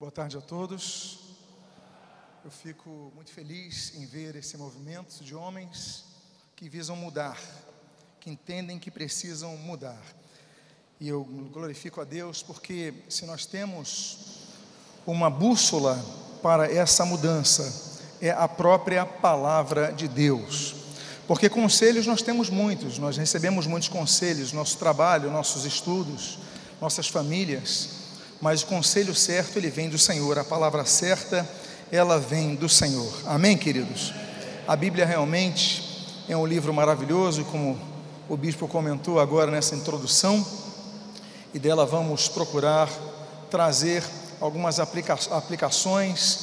Boa tarde a todos. Eu fico muito feliz em ver esse movimento de homens que visam mudar, que entendem que precisam mudar. E eu glorifico a Deus porque se nós temos uma bússola para essa mudança, é a própria palavra de Deus. Porque conselhos nós temos muitos, nós recebemos muitos conselhos, nosso trabalho, nossos estudos, nossas famílias mas o conselho certo ele vem do Senhor, a palavra certa ela vem do Senhor. Amém, queridos? A Bíblia realmente é um livro maravilhoso, como o bispo comentou agora nessa introdução, e dela vamos procurar trazer algumas aplica aplicações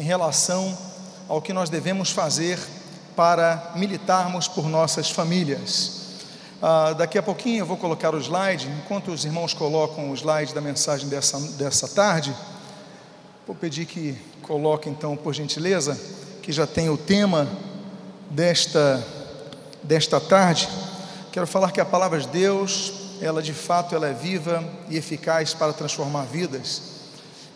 em relação ao que nós devemos fazer para militarmos por nossas famílias. Ah, daqui a pouquinho eu vou colocar o slide, enquanto os irmãos colocam o slide da mensagem dessa, dessa tarde, vou pedir que coloque então, por gentileza, que já tem o tema desta, desta tarde. Quero falar que a palavra de Deus, ela de fato ela é viva e eficaz para transformar vidas.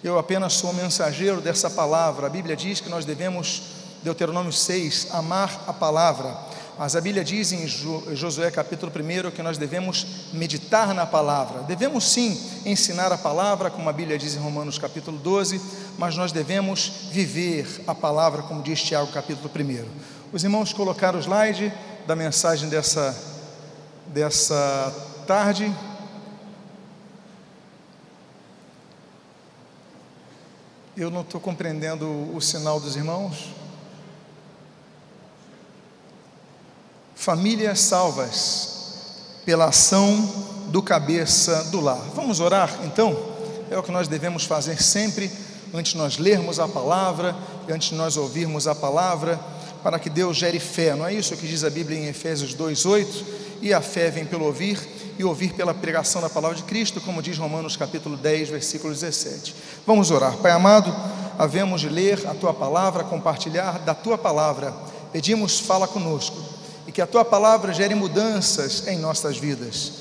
Eu apenas sou mensageiro dessa palavra. A Bíblia diz que nós devemos, Deuteronômio 6, amar a palavra mas a Bíblia diz em Josué capítulo 1 que nós devemos meditar na palavra. Devemos sim ensinar a palavra, como a Bíblia diz em Romanos capítulo 12, mas nós devemos viver a palavra, como diz Tiago capítulo 1. Os irmãos colocaram o slide da mensagem dessa, dessa tarde. Eu não estou compreendendo o sinal dos irmãos. Famílias salvas pela ação do cabeça do lar. Vamos orar então? É o que nós devemos fazer sempre antes de nós lermos a palavra e antes de nós ouvirmos a palavra, para que Deus gere fé. Não é isso que diz a Bíblia em Efésios 2:8? E a fé vem pelo ouvir e ouvir pela pregação da palavra de Cristo, como diz Romanos capítulo 10, versículo 17. Vamos orar. Pai amado, havemos de ler a tua palavra, compartilhar da tua palavra. Pedimos, fala conosco e que a tua palavra gere mudanças em nossas vidas,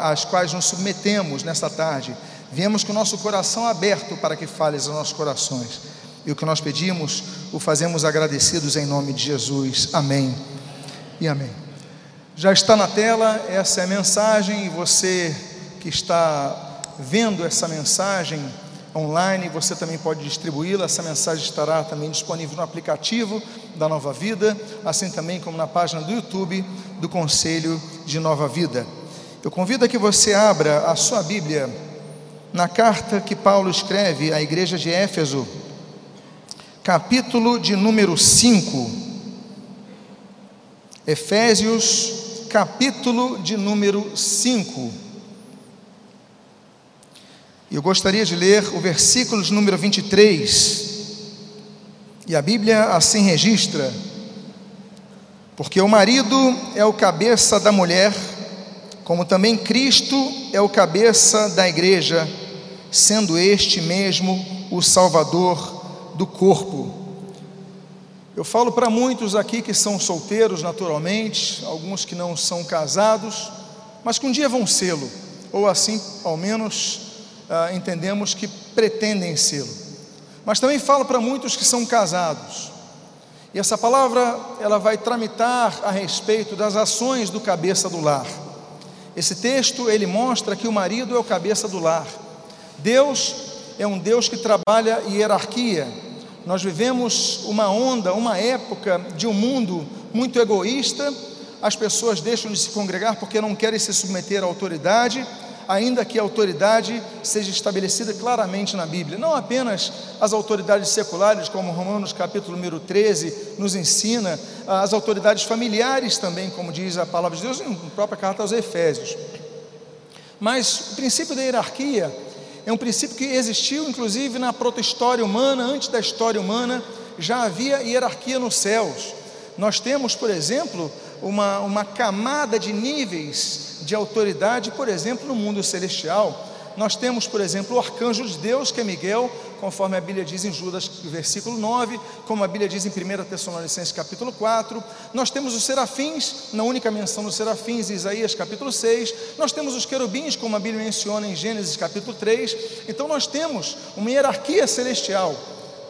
às quais nos submetemos nesta tarde. Viemos com o nosso coração aberto para que fales aos nossos corações. E o que nós pedimos, o fazemos agradecidos em nome de Jesus. Amém e amém. Já está na tela, essa é a mensagem, e você que está vendo essa mensagem, online, você também pode distribuí-la. Essa mensagem estará também disponível no aplicativo da Nova Vida, assim também como na página do YouTube do Conselho de Nova Vida. Eu convido a que você abra a sua Bíblia na carta que Paulo escreve à igreja de Éfeso, capítulo de número 5. Efésios, capítulo de número 5. Eu gostaria de ler o versículo de número 23. E a Bíblia assim registra: Porque o marido é o cabeça da mulher, como também Cristo é o cabeça da igreja, sendo este mesmo o Salvador do corpo. Eu falo para muitos aqui que são solteiros naturalmente, alguns que não são casados, mas que um dia vão sê-lo, ou assim, ao menos, ah, entendemos que pretendem sê-lo. Mas também fala para muitos que são casados. E essa palavra ela vai tramitar a respeito das ações do cabeça do lar. Esse texto ele mostra que o marido é o cabeça do lar. Deus é um Deus que trabalha hierarquia. Nós vivemos uma onda, uma época de um mundo muito egoísta. As pessoas deixam de se congregar porque não querem se submeter à autoridade ainda que a autoridade seja estabelecida claramente na Bíblia. Não apenas as autoridades seculares, como Romanos capítulo número 13 nos ensina, as autoridades familiares também, como diz a palavra de Deus em própria carta aos Efésios. Mas o princípio da hierarquia é um princípio que existiu inclusive na proto-história humana, antes da história humana, já havia hierarquia nos céus. Nós temos, por exemplo, uma, uma camada de níveis de autoridade, por exemplo, no mundo celestial. Nós temos, por exemplo, o arcanjo de Deus, que é Miguel, conforme a Bíblia diz em Judas, versículo 9, como a Bíblia diz em 1 Tessalonicenses, capítulo 4. Nós temos os serafins, na única menção dos serafins, em Isaías, capítulo 6. Nós temos os querubins, como a Bíblia menciona em Gênesis, capítulo 3. Então, nós temos uma hierarquia celestial.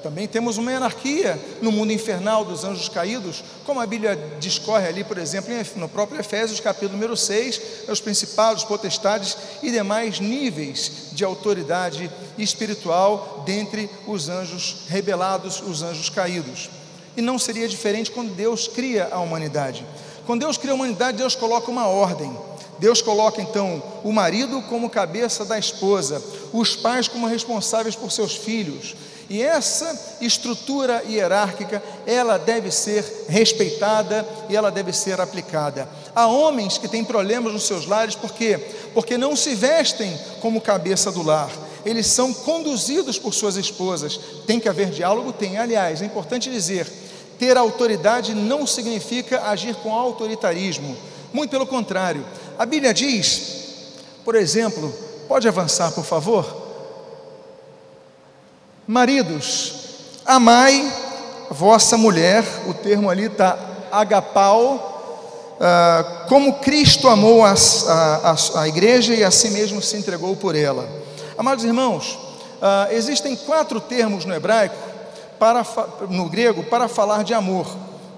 Também temos uma anarquia no mundo infernal dos anjos caídos, como a Bíblia discorre ali, por exemplo, no próprio Efésios, capítulo número 6, os principados, potestades e demais níveis de autoridade espiritual dentre os anjos rebelados, os anjos caídos. E não seria diferente quando Deus cria a humanidade. Quando Deus cria a humanidade, Deus coloca uma ordem. Deus coloca então o marido como cabeça da esposa, os pais como responsáveis por seus filhos, e essa estrutura hierárquica, ela deve ser respeitada e ela deve ser aplicada. Há homens que têm problemas nos seus lares, por quê? Porque não se vestem como cabeça do lar. Eles são conduzidos por suas esposas. Tem que haver diálogo? Tem. Aliás, é importante dizer: ter autoridade não significa agir com autoritarismo. Muito pelo contrário. A Bíblia diz, por exemplo, pode avançar, por favor? Maridos, amai vossa mulher, o termo ali está agapau, ah, como Cristo amou a, a, a, igreja e a si mesmo se entregou por ela. Amados irmãos, ah, existem quatro termos no hebraico, para, no grego, para falar de amor.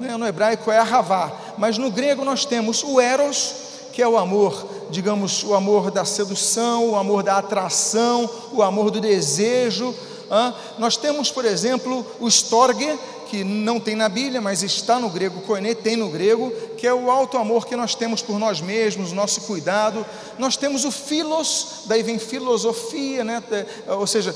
Né? No hebraico é ahavá, mas no grego nós temos o eros, que é o amor, digamos, o amor da sedução, o amor da atração, o amor do desejo, nós temos, por exemplo, o storge, que não tem na Bíblia, mas está no grego, koine tem no grego, que é o alto amor que nós temos por nós mesmos, o nosso cuidado. Nós temos o filos, daí vem filosofia, né? ou seja,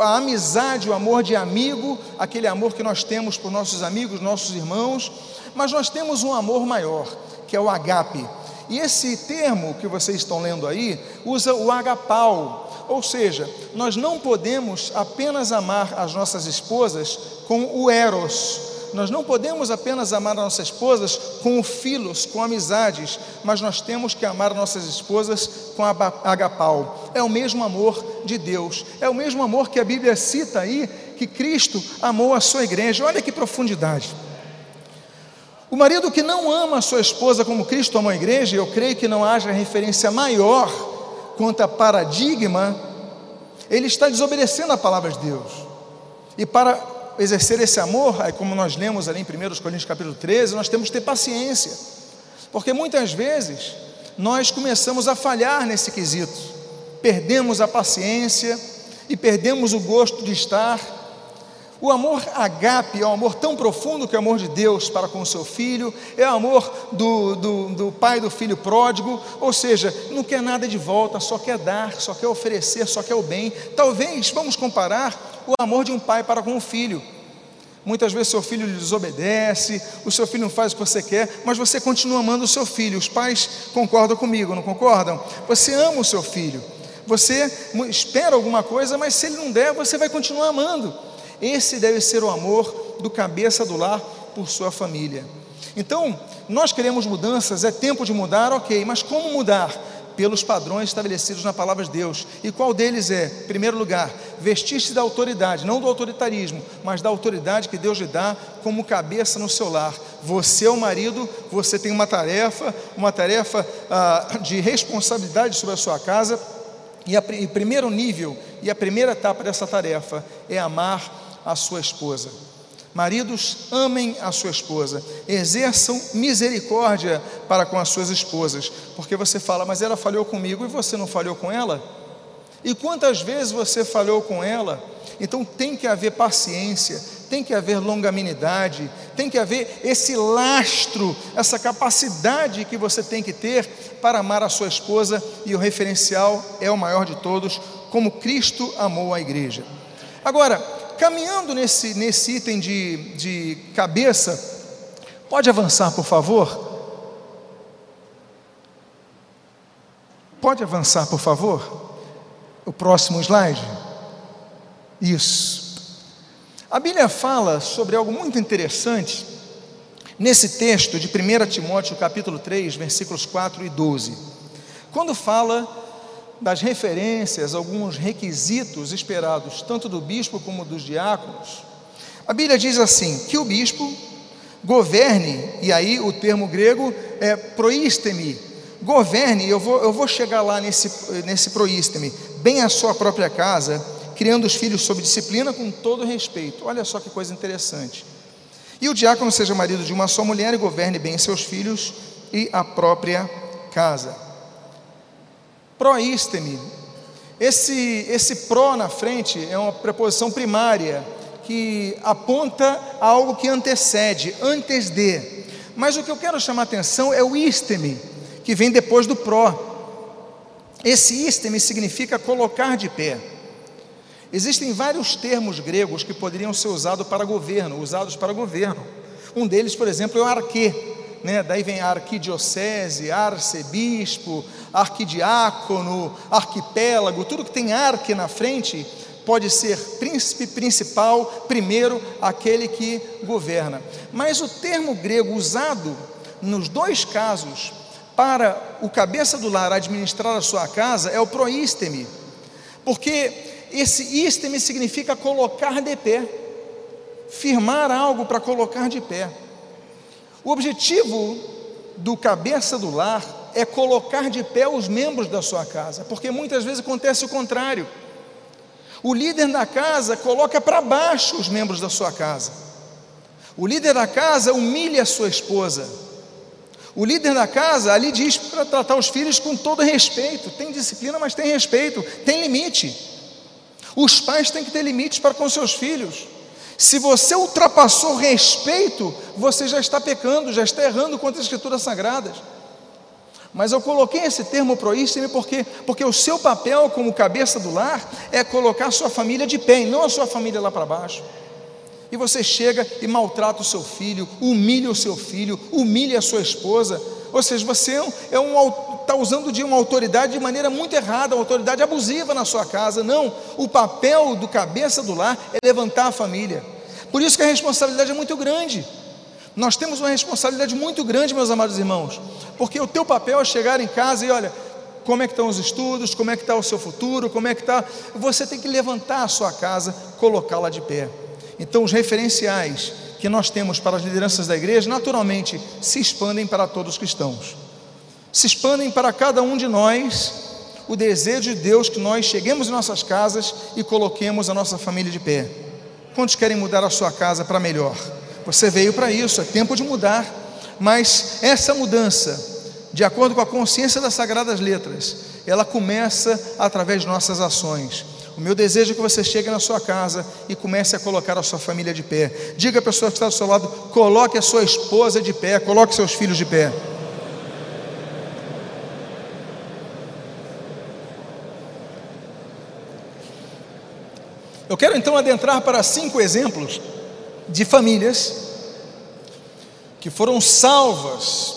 a amizade, o amor de amigo, aquele amor que nós temos por nossos amigos, nossos irmãos. Mas nós temos um amor maior, que é o agape. E esse termo que vocês estão lendo aí usa o agapau, ou seja, nós não podemos apenas amar as nossas esposas com o eros, nós não podemos apenas amar as nossas esposas com o filos, com amizades, mas nós temos que amar nossas esposas com agapau. É o mesmo amor de Deus, é o mesmo amor que a Bíblia cita aí, que Cristo amou a sua igreja. Olha que profundidade. O marido que não ama a sua esposa como Cristo amou a igreja, eu creio que não haja referência maior quanto a paradigma, ele está desobedecendo a palavra de Deus. E para exercer esse amor, como nós lemos ali em 1 Coríntios capítulo 13, nós temos que ter paciência. Porque muitas vezes nós começamos a falhar nesse quesito. Perdemos a paciência e perdemos o gosto de estar o amor agape é um amor tão profundo que é o amor de Deus para com o seu filho, é o amor do, do, do pai do filho pródigo, ou seja, não quer nada de volta, só quer dar, só quer oferecer, só quer o bem. Talvez vamos comparar o amor de um pai para com o filho. Muitas vezes seu filho lhe desobedece, o seu filho não faz o que você quer, mas você continua amando o seu filho. Os pais concordam comigo, não concordam? Você ama o seu filho. Você espera alguma coisa, mas se ele não der, você vai continuar amando. Esse deve ser o amor do cabeça do lar por sua família. Então, nós queremos mudanças, é tempo de mudar, ok, mas como mudar? Pelos padrões estabelecidos na palavra de Deus. E qual deles é? Em primeiro lugar, vestir-se da autoridade, não do autoritarismo, mas da autoridade que Deus lhe dá como cabeça no seu lar. Você é o marido, você tem uma tarefa, uma tarefa ah, de responsabilidade sobre a sua casa. E o primeiro nível e a primeira etapa dessa tarefa é amar a sua esposa. Maridos, amem a sua esposa, exerçam misericórdia para com as suas esposas, porque você fala, mas ela falhou comigo e você não falhou com ela? E quantas vezes você falhou com ela? Então tem que haver paciência, tem que haver longanimidade, tem que haver esse lastro, essa capacidade que você tem que ter para amar a sua esposa, e o referencial é o maior de todos, como Cristo amou a igreja. Agora, caminhando nesse, nesse item de, de cabeça, pode avançar, por favor? Pode avançar, por favor? O próximo slide. Isso. A Bíblia fala sobre algo muito interessante nesse texto de 1 Timóteo, capítulo 3, versículos 4 e 12. Quando fala das referências, alguns requisitos esperados tanto do bispo como dos diáconos, a Bíblia diz assim: que o bispo governe, e aí o termo grego é proísteme, governe, eu vou, eu vou chegar lá nesse, nesse proísteme, bem a sua própria casa, criando os filhos sob disciplina com todo respeito. Olha só que coisa interessante. E o diácono seja marido de uma só mulher e governe bem seus filhos e a própria casa. Proísteme. Esse, esse pró na frente é uma preposição primária que aponta a algo que antecede, antes de. Mas o que eu quero chamar atenção é o isteme, que vem depois do pró. Esse isteme significa colocar de pé. Existem vários termos gregos que poderiam ser usados para governo, usados para governo. Um deles, por exemplo, é o arquê, né? Daí vem arquidiocese, arcebispo, arquidiácono, arquipélago, tudo que tem arque na frente pode ser príncipe principal, primeiro, aquele que governa. Mas o termo grego usado nos dois casos para o cabeça do lar administrar a sua casa é o proísteme, porque esse ísteme significa colocar de pé, firmar algo para colocar de pé. O objetivo do cabeça do lar é colocar de pé os membros da sua casa, porque muitas vezes acontece o contrário. O líder da casa coloca para baixo os membros da sua casa. O líder da casa humilha a sua esposa. O líder da casa ali diz para tratar os filhos com todo respeito. Tem disciplina, mas tem respeito, tem limite. Os pais têm que ter limites para com seus filhos. Se você ultrapassou respeito, você já está pecando, já está errando contra as escrituras sagradas. Mas eu coloquei esse termo proísteme porque, porque o seu papel como cabeça do lar é colocar sua família de pé, e não a sua família lá para baixo. E você chega e maltrata o seu filho, humilha o seu filho, humilha a sua esposa. Ou seja, você é um, está usando de uma autoridade de maneira muito errada, uma autoridade abusiva na sua casa. Não, o papel do cabeça do lar é levantar a família. Por isso que a responsabilidade é muito grande. Nós temos uma responsabilidade muito grande, meus amados irmãos, porque o teu papel é chegar em casa e olha, como é que estão os estudos, como é que está o seu futuro, como é que está. Você tem que levantar a sua casa, colocá-la de pé. Então, os referenciais que nós temos para as lideranças da igreja, naturalmente, se expandem para todos os cristãos. Se expandem para cada um de nós o desejo de Deus que nós cheguemos em nossas casas e coloquemos a nossa família de pé. Quantos querem mudar a sua casa para melhor? Você veio para isso, é tempo de mudar. Mas essa mudança, de acordo com a consciência das sagradas letras, ela começa através de nossas ações. O meu desejo é que você chegue na sua casa e comece a colocar a sua família de pé. Diga à pessoa que está do seu lado: coloque a sua esposa de pé, coloque seus filhos de pé. Quero então adentrar para cinco exemplos de famílias que foram salvas,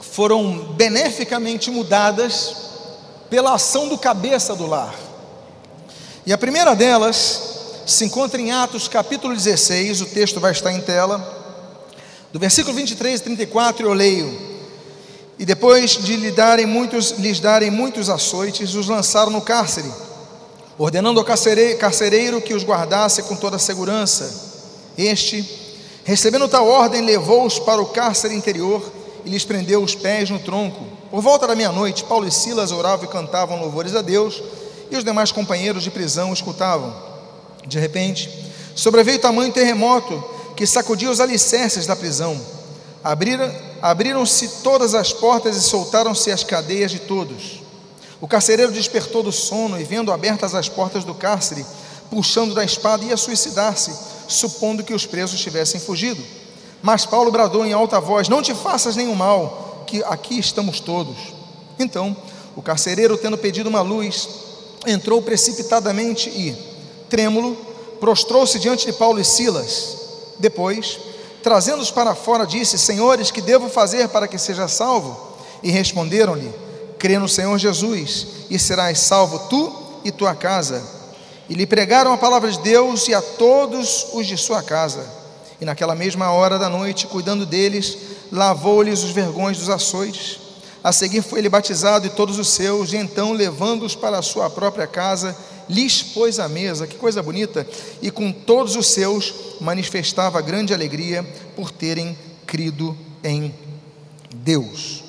foram beneficamente mudadas pela ação do cabeça do lar. E a primeira delas se encontra em Atos capítulo 16, o texto vai estar em tela, do versículo 23 e 34 eu leio. E depois de lhe darem muitos, lhes darem muitos açoites, os lançaram no cárcere ordenando ao carcereiro que os guardasse com toda a segurança. Este, recebendo tal ordem, levou-os para o cárcere interior e lhes prendeu os pés no tronco. Por volta da meia-noite, Paulo e Silas oravam e cantavam louvores a Deus, e os demais companheiros de prisão escutavam. De repente, sobreveio tamanho terremoto que sacudiu os alicerces da prisão. Abriram-se todas as portas e soltaram-se as cadeias de todos. O carcereiro despertou do sono e, vendo abertas as portas do cárcere, puxando da espada, ia suicidar-se, supondo que os presos tivessem fugido. Mas Paulo bradou em alta voz: Não te faças nenhum mal, que aqui estamos todos. Então, o carcereiro, tendo pedido uma luz, entrou precipitadamente e, trêmulo, prostrou-se diante de Paulo e Silas. Depois, trazendo-os para fora, disse: Senhores, que devo fazer para que seja salvo? E responderam-lhe: crê no Senhor Jesus e serás salvo tu e tua casa. E lhe pregaram a palavra de Deus e a todos os de sua casa. E naquela mesma hora da noite, cuidando deles, lavou-lhes os vergões dos açoites. A seguir foi ele batizado e todos os seus, e então, levando-os para a sua própria casa, lhes pôs a mesa, que coisa bonita, e com todos os seus manifestava grande alegria por terem crido em Deus.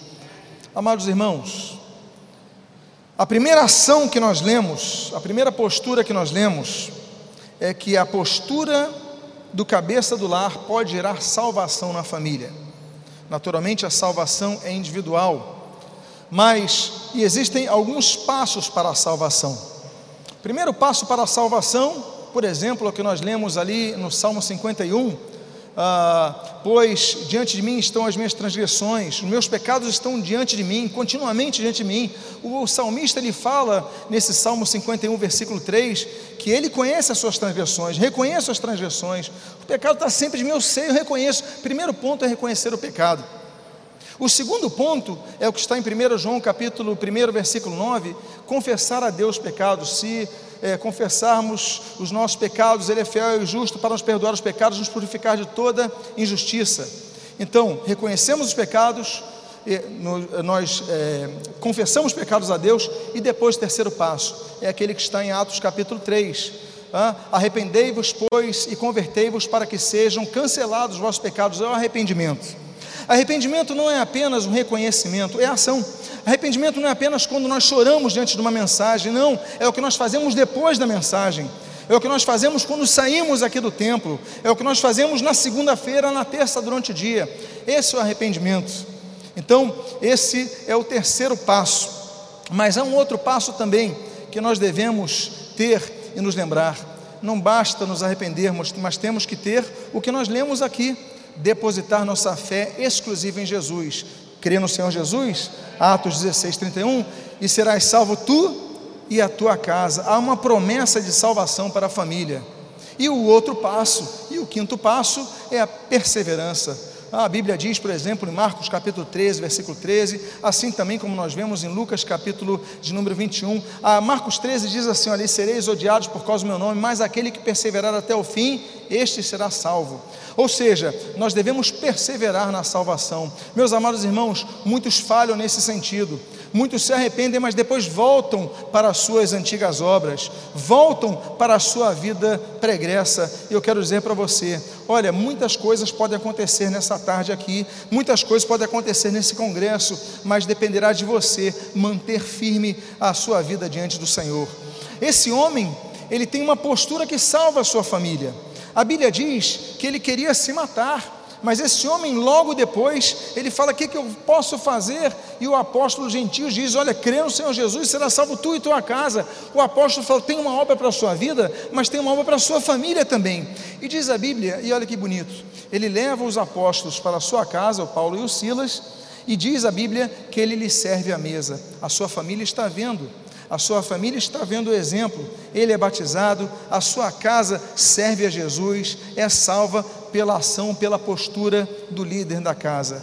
Amados irmãos, a primeira ação que nós lemos, a primeira postura que nós lemos, é que a postura do cabeça do lar pode gerar salvação na família. Naturalmente, a salvação é individual, mas existem alguns passos para a salvação. Primeiro passo para a salvação, por exemplo, o que nós lemos ali no Salmo 51, ah, pois diante de mim estão as minhas transgressões, os meus pecados estão diante de mim, continuamente diante de mim. O, salmista ele fala nesse Salmo 51, versículo 3, que ele conhece as suas transgressões, reconhece as transgressões, o pecado está sempre de meu seio, eu reconheço. Primeiro ponto é reconhecer o pecado. O segundo ponto é o que está em 1 João capítulo 1, versículo 9, confessar a Deus pecados. Se é, confessarmos os nossos pecados, Ele é fiel e justo para nos perdoar os pecados, nos purificar de toda injustiça. Então, reconhecemos os pecados, nós é, confessamos pecados a Deus, e depois o terceiro passo é aquele que está em Atos capítulo 3. Ah, arrependei-vos, pois, e convertei-vos para que sejam cancelados os vossos pecados, é o arrependimento. Arrependimento não é apenas um reconhecimento, é ação. Arrependimento não é apenas quando nós choramos diante de uma mensagem, não, é o que nós fazemos depois da mensagem. É o que nós fazemos quando saímos aqui do templo, é o que nós fazemos na segunda-feira, na terça durante o dia. Esse é o arrependimento. Então, esse é o terceiro passo. Mas há um outro passo também que nós devemos ter e nos lembrar. Não basta nos arrependermos, mas temos que ter o que nós lemos aqui depositar nossa fé exclusiva em Jesus. Crer no Senhor Jesus, Atos 16, 31, e serás salvo tu e a tua casa. Há uma promessa de salvação para a família. E o outro passo, e o quinto passo, é a perseverança. A Bíblia diz, por exemplo, em Marcos capítulo 13, versículo 13, assim também como nós vemos em Lucas capítulo de número 21. A Marcos 13 diz assim: Ali sereis odiados por causa do meu nome, mas aquele que perseverar até o fim, este será salvo. Ou seja, nós devemos perseverar na salvação. Meus amados irmãos, muitos falham nesse sentido. Muitos se arrependem, mas depois voltam para as suas antigas obras, voltam para a sua vida pregressa. E eu quero dizer para você: olha, muitas coisas podem acontecer nessa tarde aqui, muitas coisas podem acontecer nesse congresso, mas dependerá de você manter firme a sua vida diante do Senhor. Esse homem, ele tem uma postura que salva a sua família. A Bíblia diz que ele queria se matar, mas esse homem, logo depois, ele fala: O que, que eu posso fazer? E o apóstolo gentil diz: Olha, crê no Senhor Jesus, será salvo tu e tua casa. O apóstolo fala: Tem uma obra para a sua vida, mas tem uma obra para a sua família também. E diz a Bíblia, e olha que bonito: ele leva os apóstolos para a sua casa, o Paulo e o Silas, e diz a Bíblia que ele lhes serve a mesa. A sua família está vendo a sua família está vendo o exemplo, ele é batizado, a sua casa serve a Jesus, é salva pela ação, pela postura do líder da casa.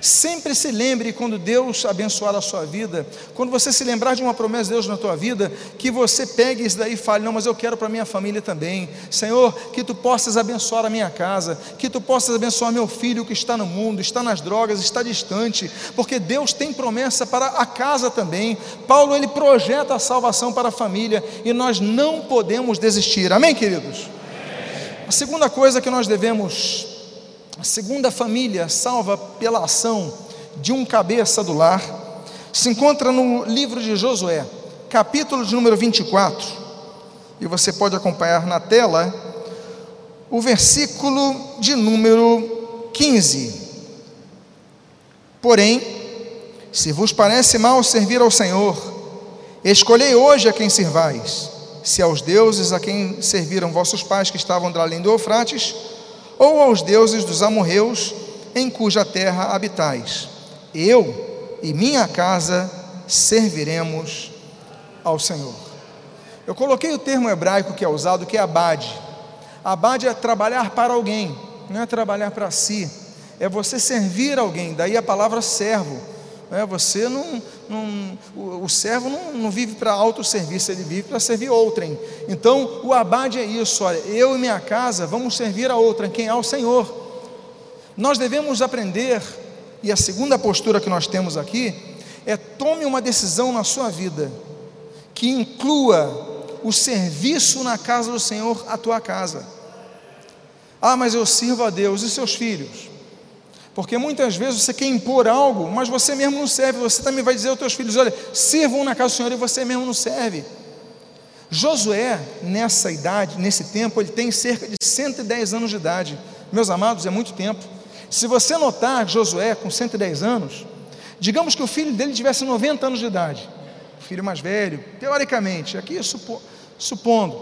Sempre se lembre quando Deus abençoar a sua vida, quando você se lembrar de uma promessa de Deus na tua vida, que você pegue isso daí e fale: Não, mas eu quero para minha família também. Senhor, que tu possas abençoar a minha casa, que tu possas abençoar meu filho que está no mundo, está nas drogas, está distante, porque Deus tem promessa para a casa também. Paulo ele projeta a salvação para a família e nós não podemos desistir. Amém, queridos? A segunda coisa que nós devemos a segunda família salva pela ação de um cabeça do lar se encontra no livro de Josué, capítulo de número 24. E você pode acompanhar na tela o versículo de número 15. Porém, se vos parece mal servir ao Senhor, escolhei hoje a quem servais, se aos deuses a quem serviram vossos pais que estavam além do Eufrates, ou aos deuses dos amorreus em cuja terra habitais. Eu e minha casa serviremos ao Senhor. Eu coloquei o termo hebraico que é usado, que é abade. Abade é trabalhar para alguém, não é trabalhar para si, é você servir alguém, daí a palavra servo. É, você não, não o, o, servo não, não vive para autosserviço, ele vive para servir outrem. Então, o abade é isso: olha, eu e minha casa vamos servir a outrem, quem é o Senhor. Nós devemos aprender, e a segunda postura que nós temos aqui, é tome uma decisão na sua vida que inclua o serviço na casa do Senhor, a tua casa. Ah, mas eu sirvo a Deus e seus filhos. Porque muitas vezes você quer impor algo, mas você mesmo não serve. Você também vai dizer aos teus filhos: olha, sirvam na casa do Senhor e você mesmo não serve. Josué, nessa idade, nesse tempo, ele tem cerca de 110 anos de idade. Meus amados, é muito tempo. Se você notar Josué com 110 anos, digamos que o filho dele tivesse 90 anos de idade, o filho mais velho, teoricamente, aqui supo, supondo,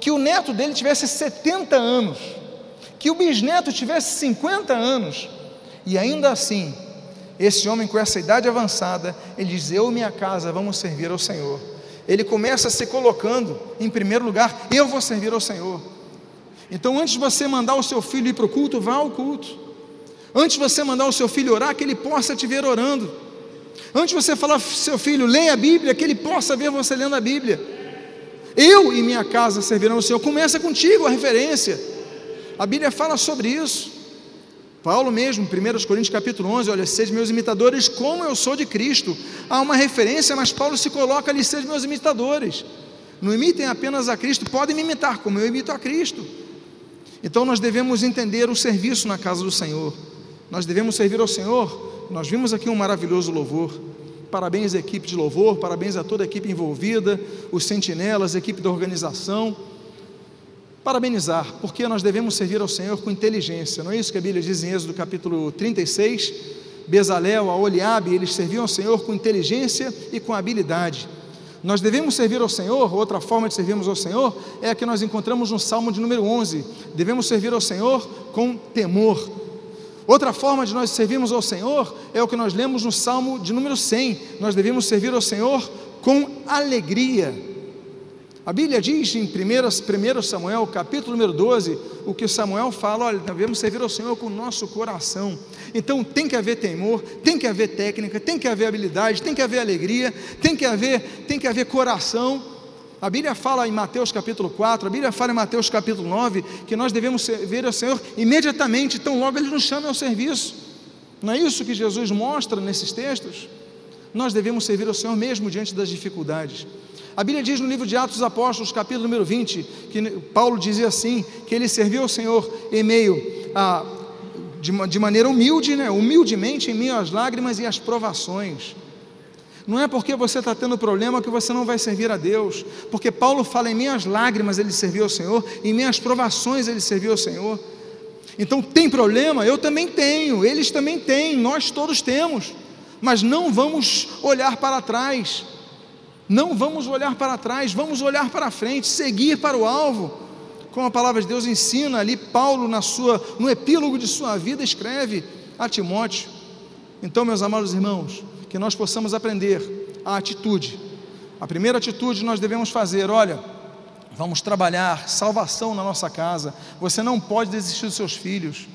que o neto dele tivesse 70 anos, que o bisneto tivesse 50 anos, e ainda assim, esse homem com essa idade avançada, ele diz: Eu e minha casa vamos servir ao Senhor ele começa se colocando em primeiro lugar: eu vou servir ao Senhor. Então, antes de você mandar o seu filho ir para o culto, vá ao culto. Antes de você mandar o seu filho orar, que ele possa te ver orando. Antes de você falar seu filho, leia a Bíblia, que ele possa ver você lendo a Bíblia. Eu e minha casa servirão ao Senhor. Começa contigo a referência. A Bíblia fala sobre isso. Paulo mesmo, 1 Coríntios capítulo 11, olha, sede meus imitadores como eu sou de Cristo. Há uma referência, mas Paulo se coloca ali, sede meus imitadores. Não imitem apenas a Cristo, podem me imitar como eu imito a Cristo. Então nós devemos entender o serviço na casa do Senhor. Nós devemos servir ao Senhor. Nós vimos aqui um maravilhoso louvor. Parabéns à equipe de louvor, parabéns a toda a equipe envolvida, os sentinelas, a equipe da organização parabenizar, porque nós devemos servir ao Senhor com inteligência. Não é isso que a Bíblia diz em Êxodo capítulo 36? Bezalel, a Oliabe, eles serviam ao Senhor com inteligência e com habilidade. Nós devemos servir ao Senhor, outra forma de servirmos ao Senhor é a que nós encontramos no Salmo de número 11. Devemos servir ao Senhor com temor. Outra forma de nós servirmos ao Senhor é o que nós lemos no Salmo de número 100. Nós devemos servir ao Senhor com alegria. A Bíblia diz em 1 Samuel, capítulo número 12, o que Samuel fala: olha, devemos servir ao Senhor com o nosso coração. Então tem que haver temor, tem que haver técnica, tem que haver habilidade, tem que haver alegria, tem que haver, tem que haver coração. A Bíblia fala em Mateus capítulo 4, a Bíblia fala em Mateus capítulo 9, que nós devemos servir ao Senhor imediatamente, então logo Ele nos chama ao serviço. Não é isso que Jesus mostra nesses textos? Nós devemos servir ao Senhor mesmo diante das dificuldades. A Bíblia diz no livro de Atos dos Apóstolos, capítulo número 20, que Paulo dizia assim: que ele serviu ao Senhor em meio a, de, de maneira humilde, né? humildemente, em meio às lágrimas e às provações. Não é porque você está tendo problema que você não vai servir a Deus, porque Paulo fala em minhas lágrimas ele serviu ao Senhor, em minhas provações ele serviu ao Senhor. Então tem problema? Eu também tenho, eles também têm, nós todos temos, mas não vamos olhar para trás, não vamos olhar para trás, vamos olhar para frente, seguir para o alvo. Como a palavra de Deus ensina ali, Paulo, na sua, no epílogo de sua vida, escreve a Timóteo. Então, meus amados irmãos, que nós possamos aprender a atitude. A primeira atitude nós devemos fazer, olha, vamos trabalhar salvação na nossa casa. Você não pode desistir dos seus filhos.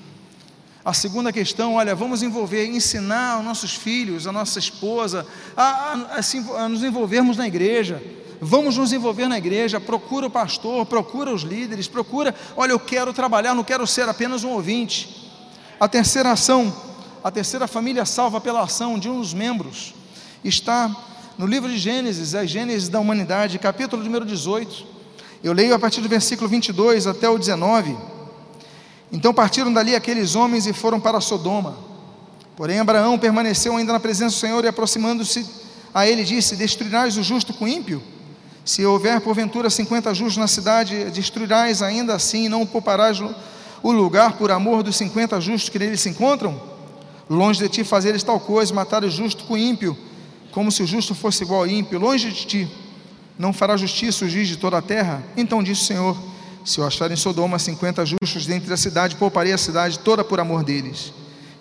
A segunda questão, olha, vamos envolver, ensinar os nossos filhos, a nossa esposa, a, a, a, a nos envolvermos na igreja. Vamos nos envolver na igreja, procura o pastor, procura os líderes, procura, olha, eu quero trabalhar, não quero ser apenas um ouvinte. A terceira ação, a terceira família salva pela ação de um dos membros, está no livro de Gênesis, a Gênesis da humanidade, capítulo número 18. Eu leio a partir do versículo 22 até o 19. Então partiram dali aqueles homens e foram para Sodoma. Porém, Abraão permaneceu ainda na presença do Senhor e, aproximando-se a ele, disse: Destruirás o justo com o ímpio? Se houver porventura cinquenta justos na cidade, destruirás ainda assim e não pouparás o lugar por amor dos cinquenta justos que nele se encontram? Longe de ti fazeres tal coisa, matar o justo com o ímpio, como se o justo fosse igual ao ímpio. Longe de ti, não fará justiça o juiz de toda a terra? Então disse o Senhor: se eu achar em Sodoma cinquenta justos dentro da cidade, pouparei a cidade toda por amor deles.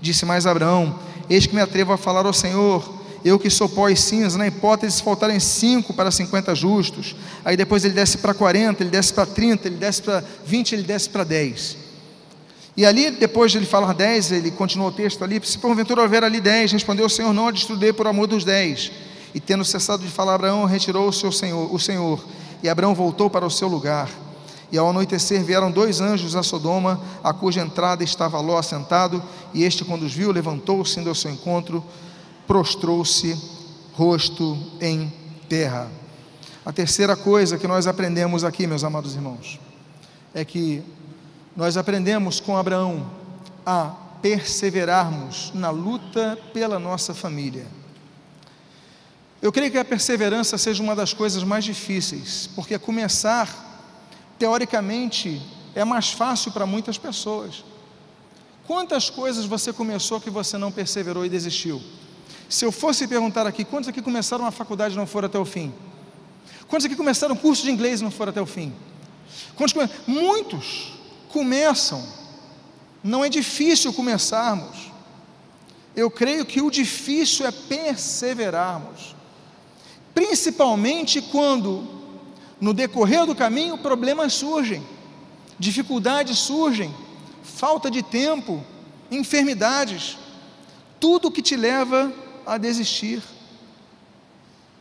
Disse mais Abraão: Eis que me atrevo a falar ao Senhor, eu que sou pó e cinza, na hipótese de faltarem cinco para cinquenta justos. Aí depois ele desce para quarenta, ele desce para trinta, ele desce para vinte, ele desce para dez. E ali, depois de ele falar dez, ele continua o texto ali: Se porventura houver ali dez, respondeu o Senhor: Não a destruirei por amor dos dez. E tendo cessado de falar, Abraão retirou o seu Senhor, o Senhor, e Abraão voltou para o seu lugar. E ao anoitecer vieram dois anjos a Sodoma, a cuja entrada estava Ló assentado, e este, quando os viu, levantou-se, indo ao seu encontro, prostrou-se, rosto em terra. A terceira coisa que nós aprendemos aqui, meus amados irmãos, é que nós aprendemos com Abraão a perseverarmos na luta pela nossa família. Eu creio que a perseverança seja uma das coisas mais difíceis, porque começar, teoricamente, é mais fácil para muitas pessoas. Quantas coisas você começou que você não perseverou e desistiu? Se eu fosse perguntar aqui, quantos aqui começaram a faculdade e não foram até o fim? Quantos aqui começaram o curso de inglês e não foram até o fim? Quantos come... Muitos começam. Não é difícil começarmos. Eu creio que o difícil é perseverarmos. Principalmente quando, no decorrer do caminho, problemas surgem, dificuldades surgem, falta de tempo, enfermidades, tudo que te leva a desistir.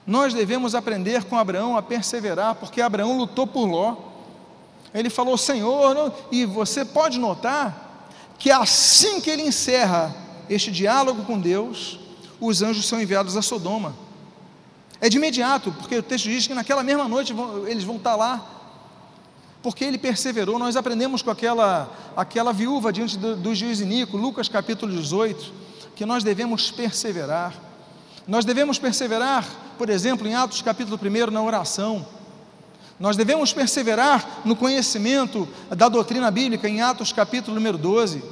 Nós devemos aprender com Abraão a perseverar, porque Abraão lutou por Ló. Ele falou, Senhor, e você pode notar que assim que ele encerra este diálogo com Deus, os anjos são enviados a Sodoma. É de imediato, porque o texto diz que naquela mesma noite vão, eles vão estar lá. Porque ele perseverou, nós aprendemos com aquela, aquela viúva diante do, do juiz Inico, Lucas capítulo 18, que nós devemos perseverar. Nós devemos perseverar, por exemplo, em Atos capítulo 1, na oração. Nós devemos perseverar no conhecimento da doutrina bíblica, em Atos capítulo número 12.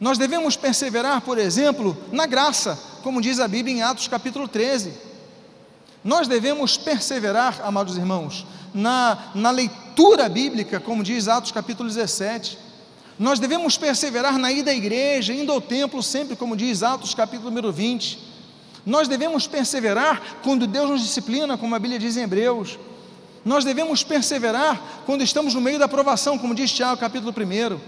Nós devemos perseverar, por exemplo, na graça, como diz a Bíblia em Atos capítulo 13. Nós devemos perseverar, amados irmãos, na, na leitura bíblica, como diz Atos capítulo 17. Nós devemos perseverar na ida à igreja, indo ao templo, sempre como diz Atos capítulo número 20. Nós devemos perseverar quando Deus nos disciplina, como a Bíblia diz em Hebreus. Nós devemos perseverar quando estamos no meio da aprovação, como diz Tiago capítulo 1.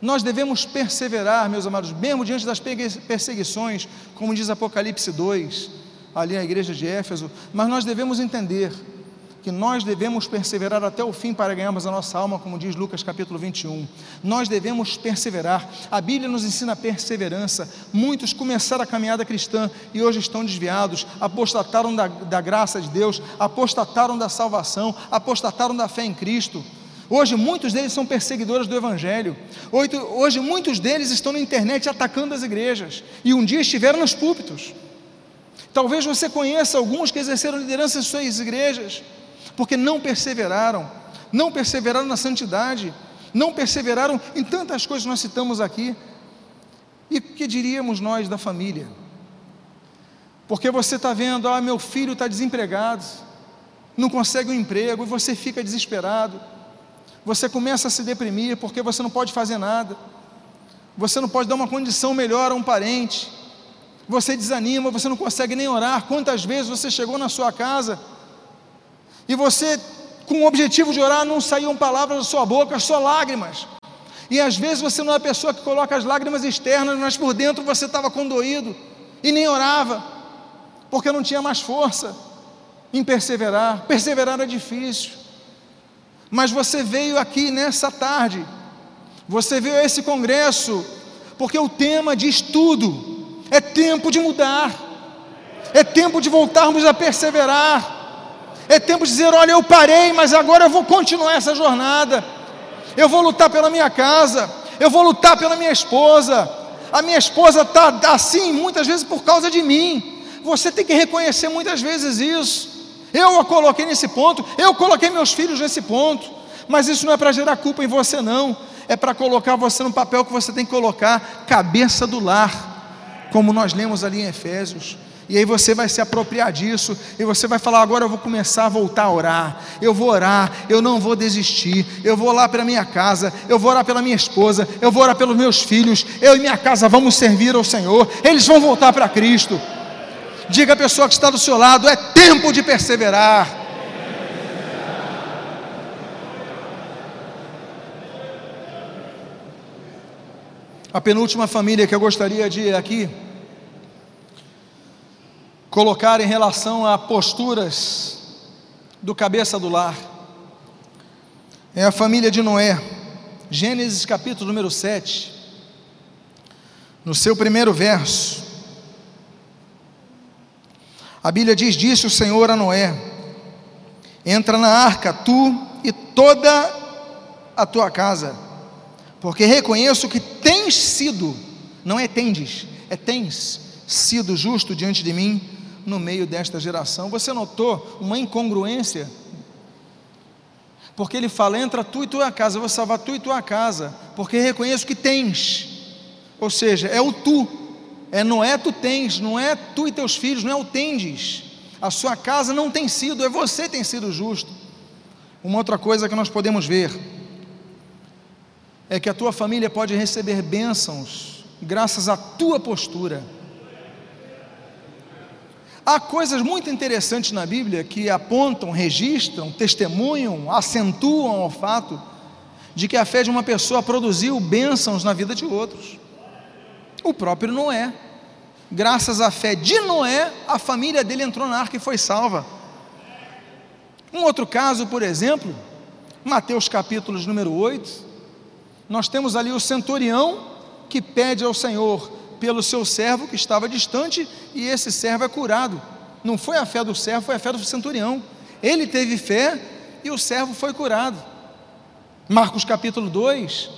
Nós devemos perseverar, meus amados, mesmo diante das perseguições, como diz Apocalipse 2 ali na igreja de Éfeso, mas nós devemos entender que nós devemos perseverar até o fim para ganharmos a nossa alma, como diz Lucas capítulo 21. Nós devemos perseverar. A Bíblia nos ensina a perseverança. Muitos começaram a caminhada cristã e hoje estão desviados, apostataram da, da graça de Deus, apostataram da salvação, apostataram da fé em Cristo. Hoje muitos deles são perseguidores do Evangelho. Hoje muitos deles estão na internet atacando as igrejas e um dia estiveram nos púlpitos. Talvez você conheça alguns que exerceram liderança em suas igrejas, porque não perseveraram, não perseveraram na santidade, não perseveraram em tantas coisas que nós citamos aqui. E o que diríamos nós da família? Porque você está vendo, ah, meu filho está desempregado, não consegue um emprego, e você fica desesperado, você começa a se deprimir porque você não pode fazer nada, você não pode dar uma condição melhor a um parente, você desanima, você não consegue nem orar. Quantas vezes você chegou na sua casa e você, com o objetivo de orar, não saíam palavras da sua boca, só lágrimas. E às vezes você não é a pessoa que coloca as lágrimas externas, mas por dentro você estava condoído e nem orava, porque não tinha mais força em perseverar. Perseverar é difícil. Mas você veio aqui nessa tarde, você veio a esse congresso, porque o tema diz tudo é tempo de mudar. É tempo de voltarmos a perseverar. É tempo de dizer: olha, eu parei, mas agora eu vou continuar essa jornada. Eu vou lutar pela minha casa. Eu vou lutar pela minha esposa. A minha esposa está assim muitas vezes por causa de mim. Você tem que reconhecer muitas vezes isso. Eu a coloquei nesse ponto. Eu coloquei meus filhos nesse ponto. Mas isso não é para gerar culpa em você, não. É para colocar você no papel que você tem que colocar cabeça do lar como nós lemos ali em Efésios. E aí você vai se apropriar disso e você vai falar: agora eu vou começar a voltar a orar. Eu vou orar, eu não vou desistir. Eu vou orar pela minha casa, eu vou orar pela minha esposa, eu vou orar pelos meus filhos. Eu e minha casa vamos servir ao Senhor. Eles vão voltar para Cristo. Diga à pessoa que está do seu lado: é tempo de perseverar. A penúltima família que eu gostaria de aqui colocar em relação a posturas do cabeça do lar é a família de Noé. Gênesis capítulo número 7, no seu primeiro verso. A Bíblia diz: Disse o Senhor a Noé: Entra na arca, tu e toda a tua casa, porque reconheço que tens sido, não é tendes, é tens sido justo diante de mim no meio desta geração. Você notou uma incongruência? Porque ele fala: entra tu e tua casa, eu vou salvar tu e tua casa, porque reconheço que tens, ou seja, é o tu, é Noé tu tens, não é tu e teus filhos, não é o tendes. A sua casa não tem sido, é você que tem sido justo. Uma outra coisa que nós podemos ver é que a tua família pode receber bênçãos graças à tua postura. Há coisas muito interessantes na Bíblia que apontam, registram, testemunham, acentuam o fato de que a fé de uma pessoa produziu bênçãos na vida de outros. O próprio Noé. Graças à fé de Noé, a família dele entrou na arca e foi salva. Um outro caso, por exemplo, Mateus capítulo número 8, nós temos ali o centurião que pede ao Senhor pelo seu servo que estava distante e esse servo é curado. Não foi a fé do servo, foi a fé do centurião. Ele teve fé e o servo foi curado. Marcos capítulo 2,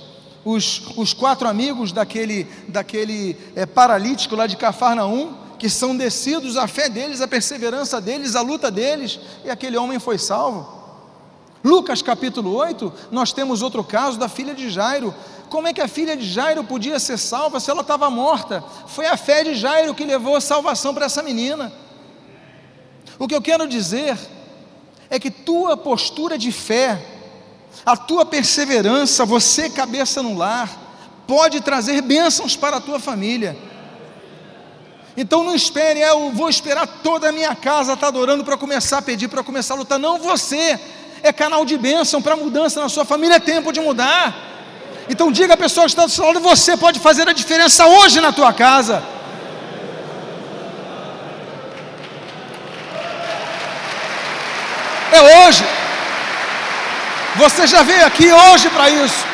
os, os quatro amigos daquele, daquele é, paralítico lá de Cafarnaum, que são descidos, a fé deles, a perseverança deles, a luta deles, e aquele homem foi salvo. Lucas capítulo 8, nós temos outro caso da filha de Jairo, como é que a filha de Jairo podia ser salva se ela estava morta? Foi a fé de Jairo que levou a salvação para essa menina. O que eu quero dizer é que tua postura de fé, a tua perseverança, você cabeça no lar, pode trazer bênçãos para a tua família. Então não espere, é, eu vou esperar toda a minha casa estar tá adorando para começar a pedir, para começar a lutar. Não, você é canal de bênção para mudança na sua família, é tempo de mudar. Então diga à pessoa que está do seu lado, você pode fazer a diferença hoje na tua casa. É hoje. Você já veio aqui hoje para isso.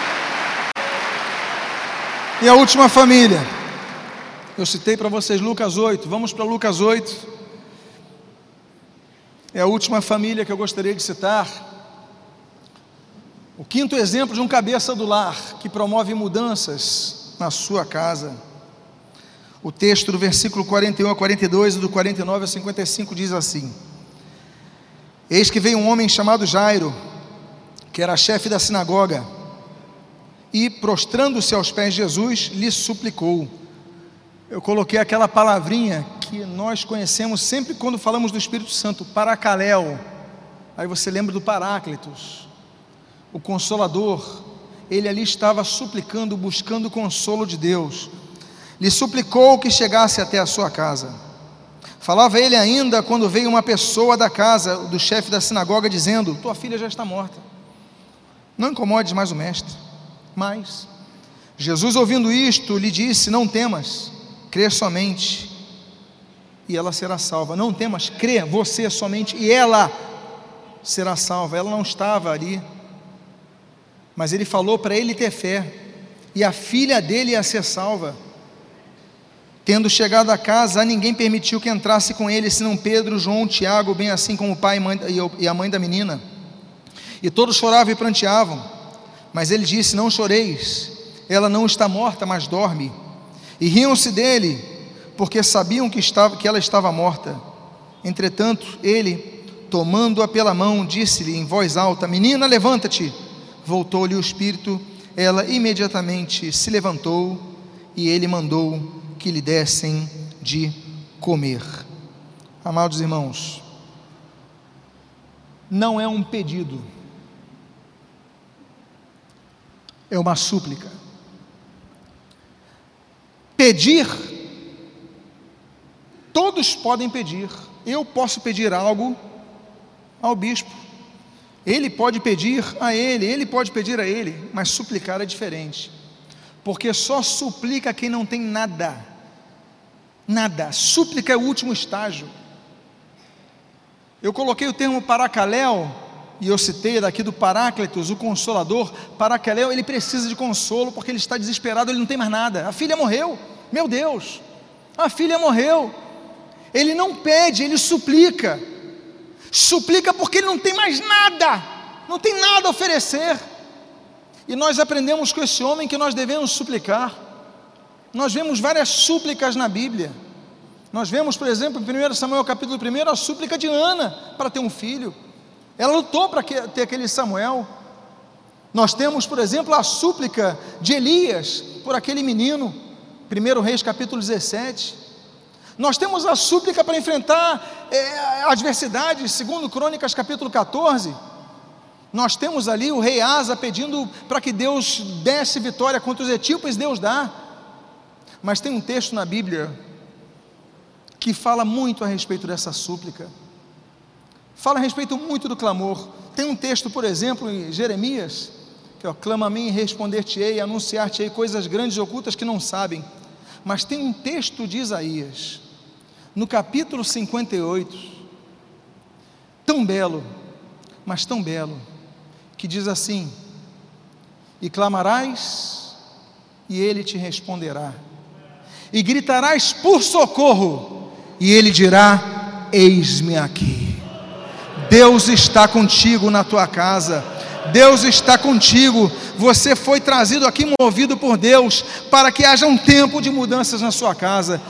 E a última família. Eu citei para vocês Lucas 8. Vamos para Lucas 8. É a última família que eu gostaria de citar. O quinto exemplo de um cabeça do lar que promove mudanças na sua casa. O texto do versículo 41 a 42 e do 49 a 55 diz assim: Eis que veio um homem chamado Jairo, que era chefe da sinagoga, e prostrando-se aos pés de Jesus, lhe suplicou. Eu coloquei aquela palavrinha que nós conhecemos sempre quando falamos do Espírito Santo, paracaléu. Aí você lembra do Paráclitos o Consolador, ele ali estava suplicando, buscando o consolo de Deus. Lhe suplicou que chegasse até a sua casa. Falava ele ainda quando veio uma pessoa da casa do chefe da sinagoga dizendo: Tua filha já está morta. Não incomodes mais o mestre. Mas Jesus, ouvindo isto, lhe disse: Não temas, crê somente, e ela será salva. Não temas, crê você somente, e ela será salva. Ela não estava ali mas ele falou para ele ter fé, e a filha dele ia ser salva. Tendo chegado a casa, ninguém permitiu que entrasse com ele, senão Pedro, João, Tiago, bem assim como o pai e a mãe da menina. E todos choravam e pranteavam. Mas ele disse: Não choreis, ela não está morta, mas dorme. E riam-se dele, porque sabiam que, estava, que ela estava morta. Entretanto, ele, tomando-a pela mão, disse-lhe em voz alta: Menina, levanta-te voltou-lhe o espírito, ela imediatamente se levantou e ele mandou que lhe dessem de comer. Amados irmãos, não é um pedido, é uma súplica. Pedir, todos podem pedir. Eu posso pedir algo ao bispo, ele pode pedir a ele, ele pode pedir a ele, mas suplicar é diferente. Porque só suplica quem não tem nada. Nada. Súplica é o último estágio. Eu coloquei o termo paracaléu, e eu citei daqui do Paráclitos, o consolador. Paracaléu, ele precisa de consolo porque ele está desesperado, ele não tem mais nada. A filha morreu. Meu Deus, a filha morreu. Ele não pede, ele suplica. Suplica porque ele não tem mais nada, não tem nada a oferecer. E nós aprendemos com esse homem que nós devemos suplicar. Nós vemos várias súplicas na Bíblia. Nós vemos, por exemplo, em 1 Samuel capítulo 1, a súplica de Ana para ter um filho. Ela lutou para ter aquele Samuel. Nós temos, por exemplo, a súplica de Elias por aquele menino, 1 Reis capítulo 17. Nós temos a súplica para enfrentar é, adversidades, segundo Crônicas capítulo 14. Nós temos ali o rei Asa pedindo para que Deus desse vitória contra os etíopes, Deus dá. Mas tem um texto na Bíblia que fala muito a respeito dessa súplica. Fala a respeito muito do clamor. Tem um texto, por exemplo, em Jeremias, que é clama a mim e responder-te-ei, anunciar-te-ei coisas grandes e ocultas que não sabem. Mas tem um texto de Isaías, no capítulo 58, tão belo, mas tão belo, que diz assim: E clamarás, e ele te responderá, e gritarás por socorro, e ele dirá: Eis-me aqui. Deus está contigo na tua casa. Deus está contigo. Você foi trazido aqui movido por Deus para que haja um tempo de mudanças na sua casa.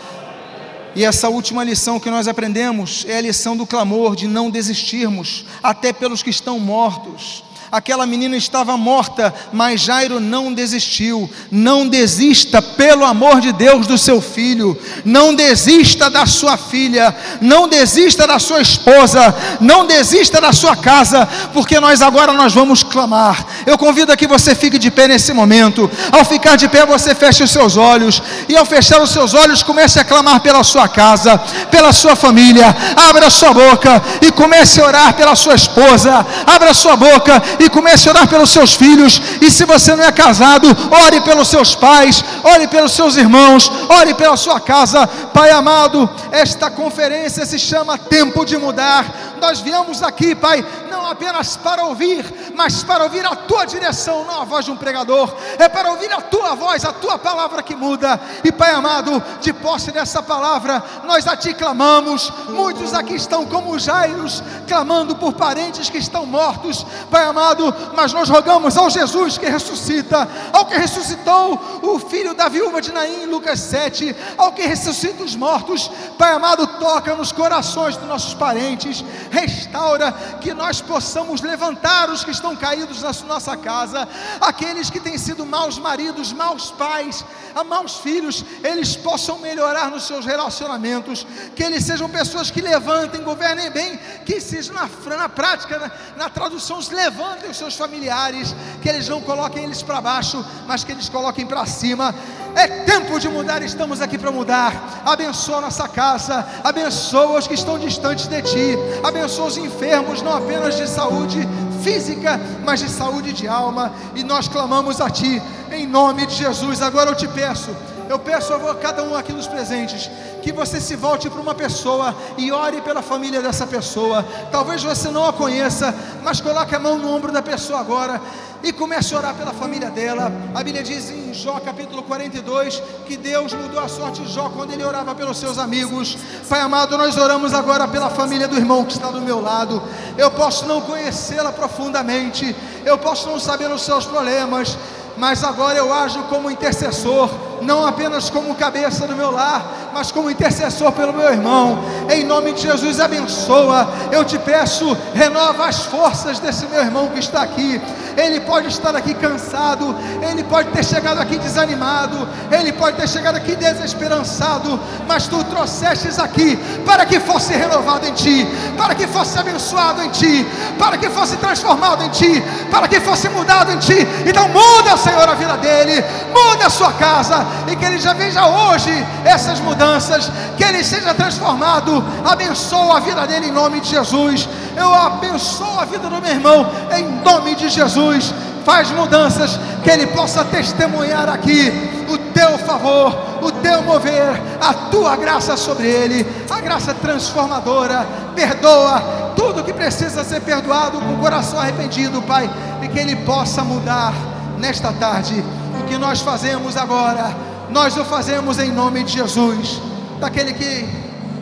E essa última lição que nós aprendemos é a lição do clamor, de não desistirmos, até pelos que estão mortos. Aquela menina estava morta, mas Jairo não desistiu. Não desista, pelo amor de Deus, do seu filho. Não desista da sua filha. Não desista da sua esposa. Não desista da sua casa, porque nós agora nós vamos clamar. Eu convido a que você fique de pé nesse momento. Ao ficar de pé, você feche os seus olhos e ao fechar os seus olhos, comece a clamar pela sua casa, pela sua família. Abra sua boca e comece a orar pela sua esposa. Abra sua boca e comece a orar pelos seus filhos. E se você não é casado, ore pelos seus pais, ore pelos seus irmãos, ore pela sua casa. Pai amado, esta conferência se chama Tempo de Mudar. Nós viemos aqui, Pai, não apenas para ouvir, mas para ouvir a tua direção, não a voz de um pregador, é para ouvir a tua voz, a tua palavra que muda. E Pai amado, de posse dessa palavra, nós a ti clamamos. Muitos aqui estão como Jairos, clamando por parentes que estão mortos, Pai amado, mas nós rogamos ao Jesus que ressuscita, ao que ressuscitou o filho da viúva de Naim, Lucas 7, ao que ressuscita os mortos, Pai amado, toca nos corações dos nossos parentes, restaura que nós possamos levantar os que estão caídos na nossa casa, aqueles que têm sido maus maridos, maus pais, maus filhos, eles possam melhorar nos seus relacionamentos, que eles sejam pessoas que levantem, governem bem, que sejam na, na prática, na, na tradução, levantem os seus familiares, que eles não coloquem eles para baixo, mas que eles coloquem para cima. É tempo de mudar, estamos aqui para mudar. Abençoa nossa casa, abençoa os que estão distantes de ti, abençoa os enfermos, não apenas de saúde física, mas de saúde de alma. E nós clamamos a ti, em nome de Jesus. Agora eu te peço eu peço a cada um aqui dos presentes que você se volte para uma pessoa e ore pela família dessa pessoa. Talvez você não a conheça, mas coloque a mão no ombro da pessoa agora e comece a orar pela família dela. A Bíblia diz em Jó capítulo 42 que Deus mudou a sorte de Jó quando ele orava pelos seus amigos. Pai amado, nós oramos agora pela família do irmão que está do meu lado. Eu posso não conhecê-la profundamente, eu posso não saber os seus problemas, mas agora eu ajo como intercessor, não apenas como cabeça do meu lar, mas como intercessor pelo meu irmão. Em nome de Jesus, abençoa. Eu te peço, renova as forças desse meu irmão que está aqui. Ele pode estar aqui cansado, ele pode ter chegado aqui desanimado, ele pode ter chegado aqui desesperançado, mas tu trouxestes aqui para que fosse renovado em ti, para que fosse abençoado em ti, para que fosse transformado em ti, para que fosse mudado em ti. Então muda, Senhor, a vida dele, muda a sua casa e que ele já veja hoje essas mudanças, que ele seja transformado. Abençoa a vida dele em nome de Jesus. Eu abençoo a vida do meu irmão em nome de Jesus. Faz mudanças que ele possa testemunhar aqui o teu favor, o teu mover, a tua graça sobre ele, a graça transformadora. Perdoa tudo que precisa ser perdoado com o coração arrependido, Pai, e que ele possa mudar nesta tarde. O que nós fazemos agora, nós o fazemos em nome de Jesus, daquele que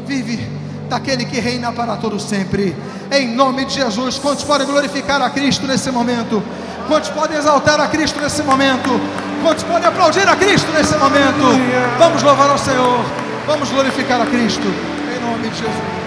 vive daquele que reina para todo sempre. Em nome de Jesus, quantos podem glorificar a Cristo nesse momento? Quantos podem exaltar a Cristo nesse momento? Quantos podem aplaudir a Cristo nesse momento? Vamos louvar ao Senhor. Vamos glorificar a Cristo. Em nome de Jesus.